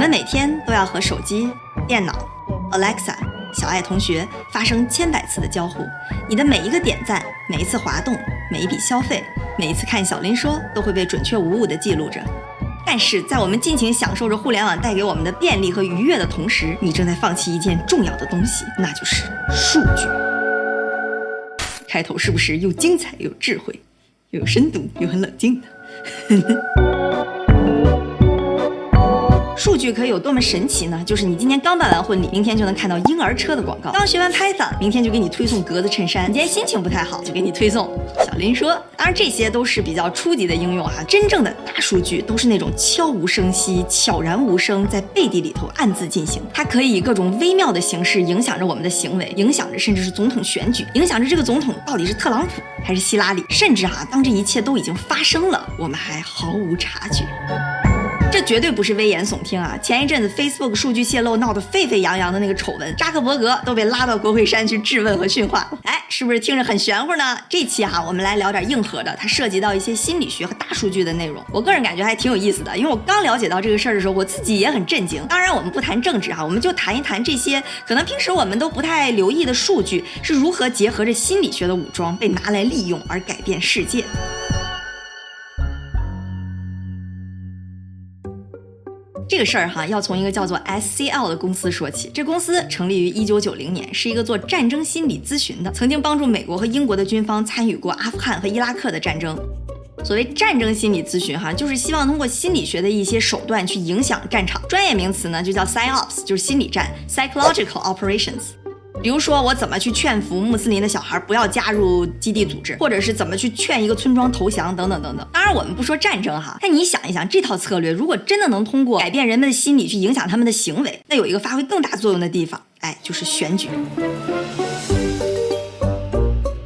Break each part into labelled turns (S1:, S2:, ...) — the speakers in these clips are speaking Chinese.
S1: 我们每天都要和手机、电脑、Alexa、小爱同学发生千百次的交互。你的每一个点赞、每一次滑动、每一笔消费、每一次看小林说，都会被准确无误地记录着。但是在我们尽情享受着互联网带给我们的便利和愉悦的同时，你正在放弃一件重要的东西，那就是数据。开头是不是又精彩又智慧，又有深度又很冷静的？数据可以有多么神奇呢？就是你今天刚办完婚礼，明天就能看到婴儿车的广告；刚学完 Python，明天就给你推送格子衬衫；你今天心情不太好，就给你推送小林说。当然，这些都是比较初级的应用哈。真正的大数据都是那种悄无声息、悄然无声，在背地里头暗自进行。它可以以各种微妙的形式影响着我们的行为，影响着甚至是总统选举，影响着这个总统到底是特朗普还是希拉里。甚至哈，当这一切都已经发生了，我们还毫无察觉。绝对不是危言耸听啊！前一阵子 Facebook 数据泄露闹得沸沸扬扬的那个丑闻，扎克伯格都被拉到国会山去质问和训话了。哎，是不是听着很玄乎呢？这期哈，我们来聊点硬核的，它涉及到一些心理学和大数据的内容。我个人感觉还挺有意思的，因为我刚了解到这个事儿的时候，我自己也很震惊。当然，我们不谈政治哈，我们就谈一谈这些可能平时我们都不太留意的数据是如何结合着心理学的武装被拿来利用而改变世界。个事儿哈，要从一个叫做 SCL 的公司说起。这公司成立于一九九零年，是一个做战争心理咨询的，曾经帮助美国和英国的军方参与过阿富汗和伊拉克的战争。所谓战争心理咨询哈，就是希望通过心理学的一些手段去影响战场。专业名词呢就叫 PsyOps，就是心理战 （Psychological Operations）。比如说，我怎么去劝服穆斯林的小孩不要加入基地组织，或者是怎么去劝一个村庄投降，等等等等。当然，我们不说战争哈，但你想一想，这套策略如果真的能通过改变人们的心理去影响他们的行为，那有一个发挥更大作用的地方，哎，就是选举。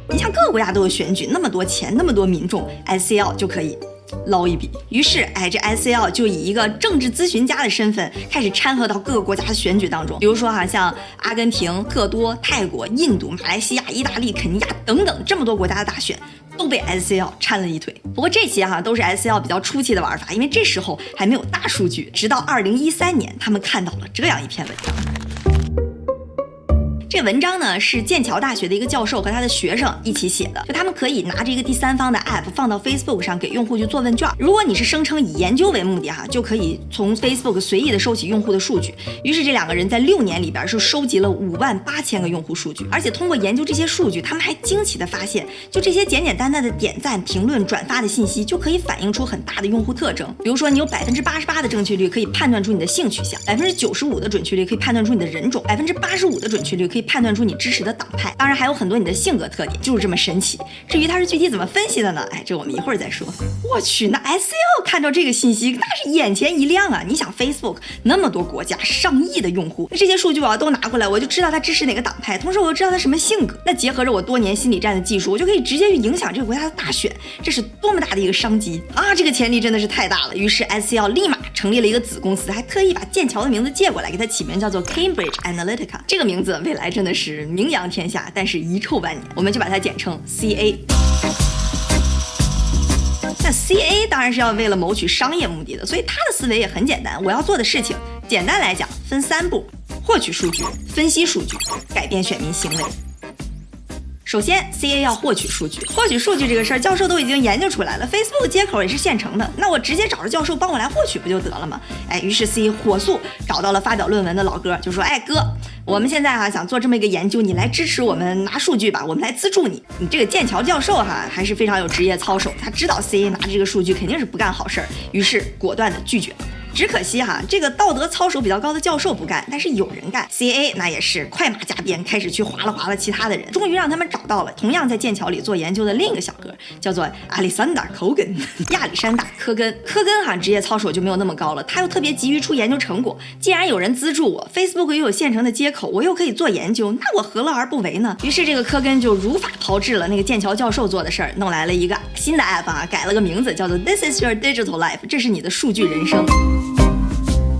S1: 你像各个国家都有选举，那么多钱，那么多民众，SCL 就可以。捞一笔，于是，哎，这 SCL 就以一个政治咨询家的身份开始掺和到各个国家的选举当中。比如说哈，像阿根廷、特多、泰国、印度、马来西亚、意大利、肯尼亚等等这么多国家的大选，都被 SCL 掺了一腿。不过这些哈都是 SCL 比较初期的玩法，因为这时候还没有大数据。直到二零一三年，他们看到了这样一篇文章。这文章呢是剑桥大学的一个教授和他的学生一起写的，就他们可以拿着一个第三方的 app 放到 Facebook 上给用户去做问卷。如果你是声称以研究为目的哈，就可以从 Facebook 随意的收集用户的数据。于是这两个人在六年里边是收集了五万八千个用户数据，而且通过研究这些数据，他们还惊奇的发现，就这些简简单单的点赞、评论、转发的信息就可以反映出很大的用户特征。比如说你有百分之八十八的正确率可以判断出你的性取向，百分之九十五的准确率可以判断出你的人种，百分之八十五的准确率可以。判断出你支持的党派，当然还有很多你的性格特点，就是这么神奇。至于它是具体怎么分析的呢？哎，这我们一会儿再说。我去，那 SCL 看到这个信息，那是眼前一亮啊！你想，Facebook 那么多国家，上亿的用户，那这些数据我要都拿过来，我就知道他支持哪个党派，同时我又知道他什么性格。那结合着我多年心理战的技术，我就可以直接去影响这个国家的大选。这是多么大的一个商机啊！这个潜力真的是太大了。于是 SCL 立马成立了一个子公司，还特意把剑桥的名字借过来，给它起名叫做 Cambridge Analytica。这个名字未来真的是名扬天下，但是遗臭万年，我们就把它简称 CA。那 CA 当然是要为了谋取商业目的的，所以他的思维也很简单。我要做的事情，简单来讲分三步：获取数据、分析数据、改变选民行为。首先，CA 要获取数据。获取数据这个事儿，教授都已经研究出来了，Facebook 接口也是现成的。那我直接找着教授帮我来获取不就得了吗？哎，于是 CA 火速找到了发表论文的老哥，就说：“哎哥，我们现在哈想做这么一个研究，你来支持我们拿数据吧，我们来资助你。你这个剑桥教授哈还是非常有职业操守，他知道 CA 拿着这个数据肯定是不干好事儿，于是果断的拒绝了。”只可惜哈，这个道德操守比较高的教授不干，但是有人干。C A 那也是快马加鞭，开始去划拉划拉其他的人，终于让他们找到了同样在剑桥里做研究的另一个小哥，叫做 亚历山大·科根。亚历山大·科根，科根哈职业操守就没有那么高了，他又特别急于出研究成果。既然有人资助我，Facebook 又有现成的接口，我又可以做研究，那我何乐而不为呢？于是这个科根就如法炮制了那个剑桥教授做的事儿，弄来了一个新的 app 啊，改了个名字叫做 This is your digital life，这是你的数据人生。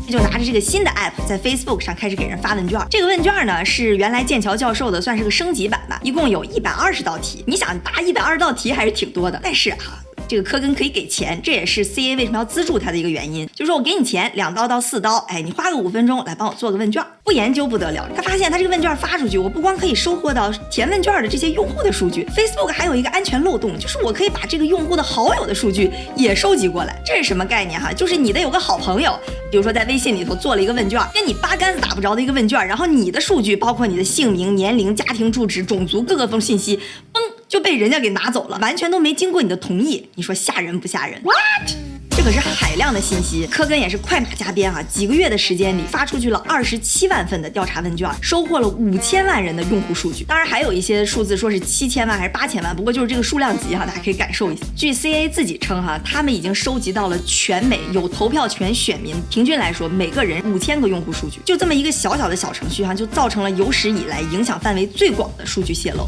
S1: 就拿着这个新的 app 在 Facebook 上开始给人发问卷。这个问卷呢是原来剑桥教授的，算是个升级版吧，一共有一百二十道题。你想答一百二十道题还是挺多的，但是啊。这个科根可以给钱，这也是 CA 为什么要资助他的一个原因。就是说我给你钱，两刀到四刀，哎，你花个五分钟来帮我做个问卷，不研究不得了。他发现他这个问卷发出去，我不光可以收获到填问卷的这些用户的数据，Facebook 还有一个安全漏洞，就是我可以把这个用户的好友的数据也收集过来。这是什么概念哈？就是你的有个好朋友，比如说在微信里头做了一个问卷，跟你八竿子打不着的一个问卷，然后你的数据包括你的姓名、年龄、家庭住址、种族各个封信息，嘣就被人家给拿走了，完全都没经过你的同意，你说吓人不吓人？What？这可是海量的信息，科根也是快马加鞭啊！几个月的时间里发出去了二十七万份的调查问卷，收获了五千万人的用户数据。当然还有一些数字说是七千万还是八千万，不过就是这个数量级哈，大家可以感受一下。据 CA 自己称哈，他们已经收集到了全美有投票权选民平均来说每个人五千个用户数据，就这么一个小小的小程序哈，就造成了有史以来影响范围最广的数据泄露。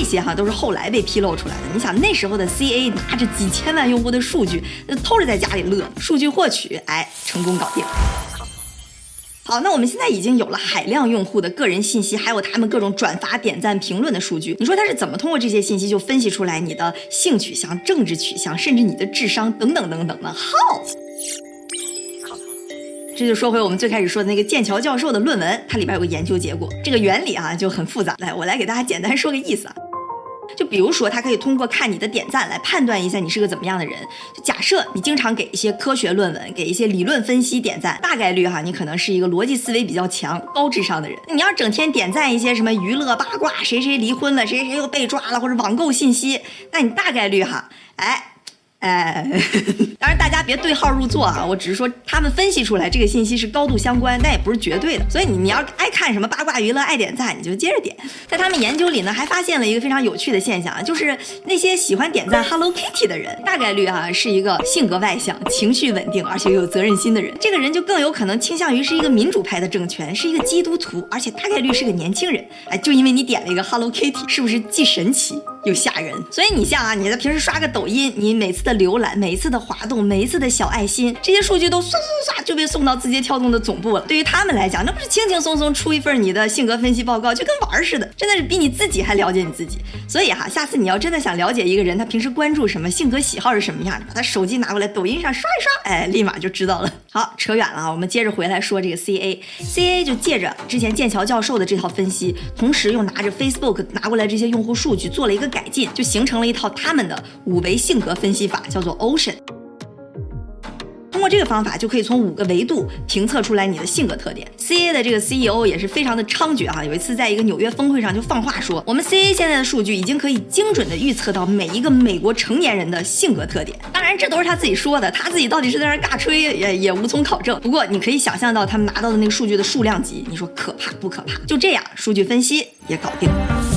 S1: 这些哈都是后来被披露出来的。你想那时候的 CA 拿着几千万用户的数据，偷着在家里乐，数据获取，哎，成功搞定。好，那我们现在已经有了海量用户的个人信息，还有他们各种转发、点赞、评论的数据。你说他是怎么通过这些信息就分析出来你的性取向、政治取向，甚至你的智商等等等等呢？How？这就说回我们最开始说的那个剑桥教授的论文，它里边有个研究结果，这个原理啊就很复杂。来，我来给大家简单说个意思啊。比如说，他可以通过看你的点赞来判断一下你是个怎么样的人。就假设你经常给一些科学论文、给一些理论分析点赞，大概率哈，你可能是一个逻辑思维比较强、高智商的人。你要整天点赞一些什么娱乐八卦，谁谁离婚了，谁谁又被抓了，或者网购信息，那你大概率哈，哎。哎，当然大家别对号入座啊！我只是说他们分析出来这个信息是高度相关，但也不是绝对的。所以你你要爱看什么八卦娱乐，爱点赞，你就接着点。在他们研究里呢，还发现了一个非常有趣的现象啊，就是那些喜欢点赞 Hello Kitty 的人，大概率哈是一个性格外向、情绪稳定，而且又有责任心的人。这个人就更有可能倾向于是一个民主派的政权，是一个基督徒，而且大概率是个年轻人。哎，就因为你点了一个 Hello Kitty，是不是既神奇又吓人？所以你像啊，你在平时刷个抖音，你每次的浏览，每一次的滑动，每一次的小爱心，这些数据都唰唰唰就被送到字节跳动的总部了。对于他们来讲，那不是轻轻松松出一份你的性格分析报告，就跟玩儿似的，真的是比你自己还了解你自己。所以哈，下次你要真的想了解一个人，他平时关注什么，性格喜好是什么样的，把他手机拿过来，抖音上刷一刷，哎，立马就知道了。好，扯远了啊，我们接着回来说这个 CA，CA 就借着之前剑桥教授的这套分析，同时又拿着 Facebook 拿过来这些用户数据做了一个改进，就形成了一套他们的五维性格分析法，叫做 Ocean。通过这个方法，就可以从五个维度评测出来你的性格特点。CA 的这个 CEO 也是非常的猖獗哈，有一次在一个纽约峰会上就放话说，我们 CA 现在的数据已经可以精准的预测到每一个美国成年人的性格特点。当然，这都是他自己说的，他自己到底是在那尬吹也也无从考证。不过你可以想象到他们拿到的那个数据的数量级，你说可怕不可怕？就这样，数据分析也搞定了。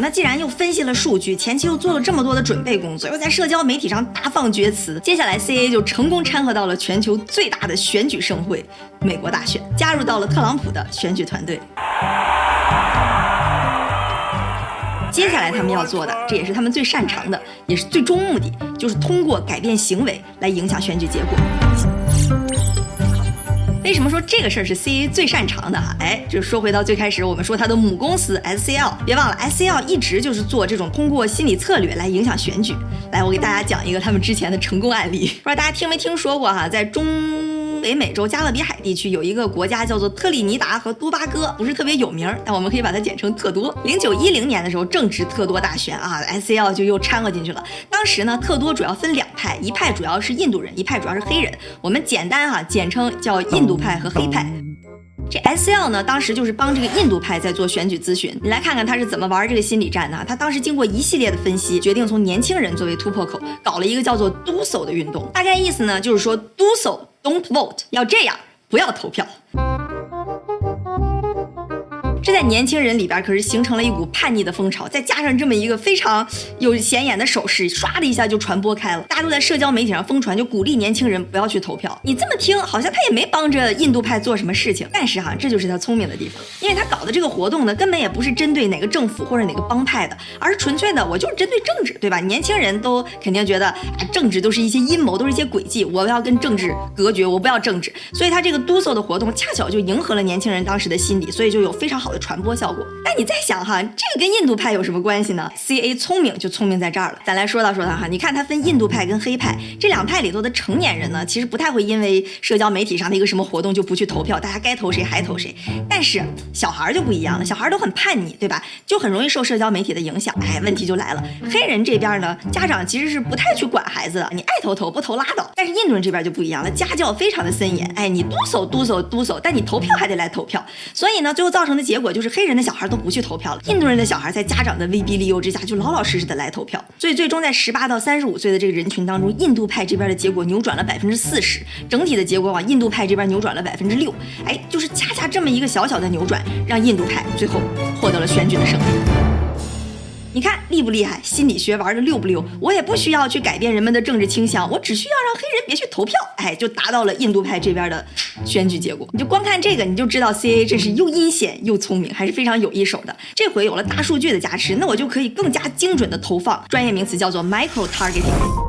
S1: 那既然又分析了数据，前期又做了这么多的准备工作，又在社交媒体上大放厥词，接下来 CA 就成功掺和到了全球最大的选举盛会——美国大选，加入到了特朗普的选举团队。接下来他们要做的，这也是他们最擅长的，也是最终目的，就是通过改变行为来影响选举结果。为什么说这个事儿是 CA 最擅长的哈？哎，就说回到最开始，我们说他的母公司 SCL，别忘了 SCL 一直就是做这种通过心理策略来影响选举。来，我给大家讲一个他们之前的成功案例，不知道大家听没听说过哈？在中北美洲加勒比海地区有一个国家叫做特立尼达和多巴哥，不是特别有名，但我们可以把它简称特多。零九一零年的时候正值特多大选啊，SCL 就又掺和进去了。当时呢，特多主要分两派，一派主要是印度人，一派主要是黑人。我们简单哈简称叫印度派和黑派。这 S L 呢，当时就是帮这个印度派在做选举咨询。你来看看他是怎么玩这个心理战的。他当时经过一系列的分析，决定从年轻人作为突破口，搞了一个叫做 “Do So” 的运动。大概意思呢，就是说 “Do So, Don't Vote”，要这样，不要投票。在年轻人里边可是形成了一股叛逆的风潮，再加上这么一个非常有显眼的手势，唰的一下就传播开了。大家都在社交媒体上疯传，就鼓励年轻人不要去投票。你这么听，好像他也没帮着印度派做什么事情，但是哈，这就是他聪明的地方，因为他搞的这个活动呢，根本也不是针对哪个政府或者哪个帮派的，而是纯粹的，我就是针对政治，对吧？年轻人都肯定觉得，啊，政治都是一些阴谋，都是一些诡计，我要跟政治隔绝，我不要政治。所以他这个 Do So 的活动，恰巧就迎合了年轻人当时的心理，所以就有非常好的。传播效果。但你再想哈，这个跟印度派有什么关系呢？CA 聪明就聪明在这儿了。咱来说道说道哈，你看它分印度派跟黑派这两派里头的成年人呢，其实不太会因为社交媒体上的一个什么活动就不去投票，大家该投谁还投谁。但是小孩就不一样了，小孩都很叛逆，对吧？就很容易受社交媒体的影响。哎，问题就来了，黑人这边呢，家长其实是不太去管孩子的，你爱投投，不投拉倒。但是印度人这边就不一样了，家教非常的森严。哎，你嘟嗖嘟嗖嘟嗖，但你投票还得来投票。所以呢，最后造成的结果就就是黑人的小孩都不去投票了，印度人的小孩在家长的威逼利诱之下就老老实实的来投票。所以最终在十八到三十五岁的这个人群当中，印度派这边的结果扭转了百分之四十，整体的结果往印度派这边扭转了百分之六。哎，就是恰恰这么一个小小的扭转，让印度派最后获得了选举的胜利。你看厉不厉害？心理学玩的溜不溜？我也不需要去改变人们的政治倾向，我只需要让黑人别去投票，哎，就达到了印度派这边的选举结果。你就光看这个，你就知道 C A 这是又阴险又聪明，还是非常有一手的。这回有了大数据的加持，那我就可以更加精准的投放，专业名词叫做 micro targeting。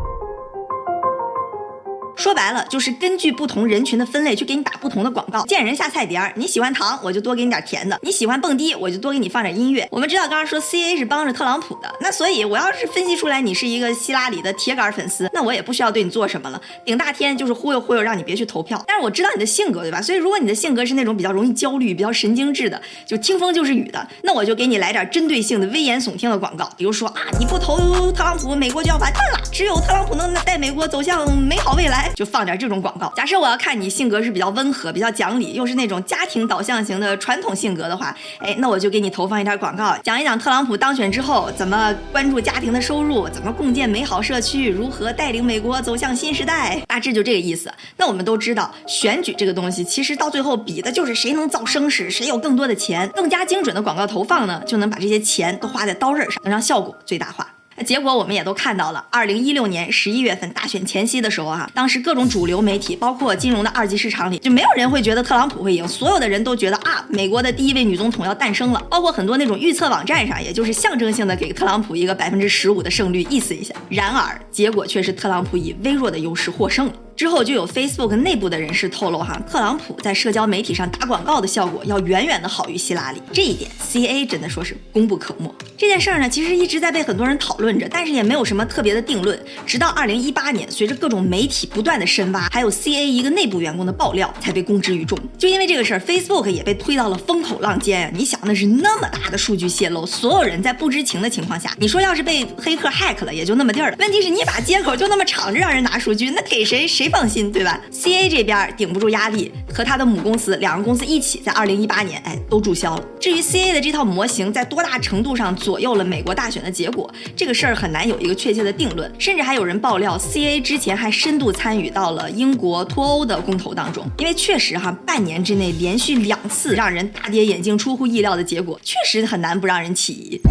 S1: 说白了就是根据不同人群的分类去给你打不同的广告，见人下菜碟儿。你喜欢糖，我就多给你点甜的；你喜欢蹦迪，我就多给你放点音乐。我们知道刚刚说 C A 是帮着特朗普的，那所以我要是分析出来你是一个希拉里的铁杆粉丝，那我也不需要对你做什么了，顶大天就是忽悠忽悠，让你别去投票。但是我知道你的性格，对吧？所以如果你的性格是那种比较容易焦虑、比较神经质的，就听风就是雨的，那我就给你来点针对性的、危言耸听的广告，比如说啊，你不投特朗普，美国就要完蛋了，只有特朗普能带美国走向美好未来，就放点这种广。告。假设我要看你性格是比较温和、比较讲理，又是那种家庭导向型的传统性格的话，哎，那我就给你投放一点广告，讲一讲特朗普当选之后怎么关注家庭的收入，怎么共建美好社区，如何带领美国走向新时代，大致就这个意思。那我们都知道，选举这个东西，其实到最后比的就是谁能造声势，谁有更多的钱，更加精准的广告投放呢，就能把这些钱都花在刀刃上，能让效果最大化。结果我们也都看到了，二零一六年十一月份大选前夕的时候哈，当时各种主流媒体，包括金融的二级市场里，就没有人会觉得特朗普会赢，所有的人都觉得啊，美国的第一位女总统要诞生了，包括很多那种预测网站上，也就是象征性的给特朗普一个百分之十五的胜率，意思一下。然而结果却是特朗普以微弱的优势获胜了。之后就有 Facebook 内部的人士透露，哈，特朗普在社交媒体上打广告的效果要远远的好于希拉里，这一点 CA 真的说是功不可没。这件事儿呢，其实一直在被很多人讨论着，但是也没有什么特别的定论。直到2018年，随着各种媒体不断的深挖，还有 CA 一个内部员工的爆料，才被公之于众。就因为这个事儿，Facebook 也被推到了风口浪尖呀。你想，那是那么大的数据泄露，所有人在不知情的情况下，你说要是被黑客 hack 了，也就那么地儿了。问题是你把接口就那么敞着让人拿数据，那给谁谁？放心，对吧？C A 这边顶不住压力，和他的母公司两个公司一起在二零一八年，哎，都注销了。至于 C A 的这套模型在多大程度上左右了美国大选的结果，这个事儿很难有一个确切的定论。甚至还有人爆料，C A 之前还深度参与到了英国脱欧的公投当中。因为确实哈，半年之内连续两次让人大跌眼镜、出乎意料的结果，确实很难不让人起疑。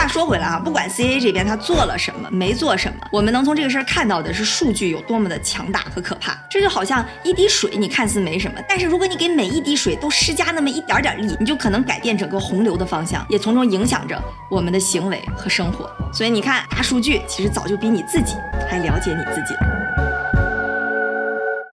S1: 话说回来啊，不管 C A 这边他做了什么，没做什么，我们能从这个事儿看到的是数据有多么的强大和可怕。这就好像一滴水，你看似没什么，但是如果你给每一滴水都施加那么一点点力，你就可能改变整个洪流的方向，也从中影响着我们的行为和生活。所以你看，大数据其实早就比你自己还了解你自己了。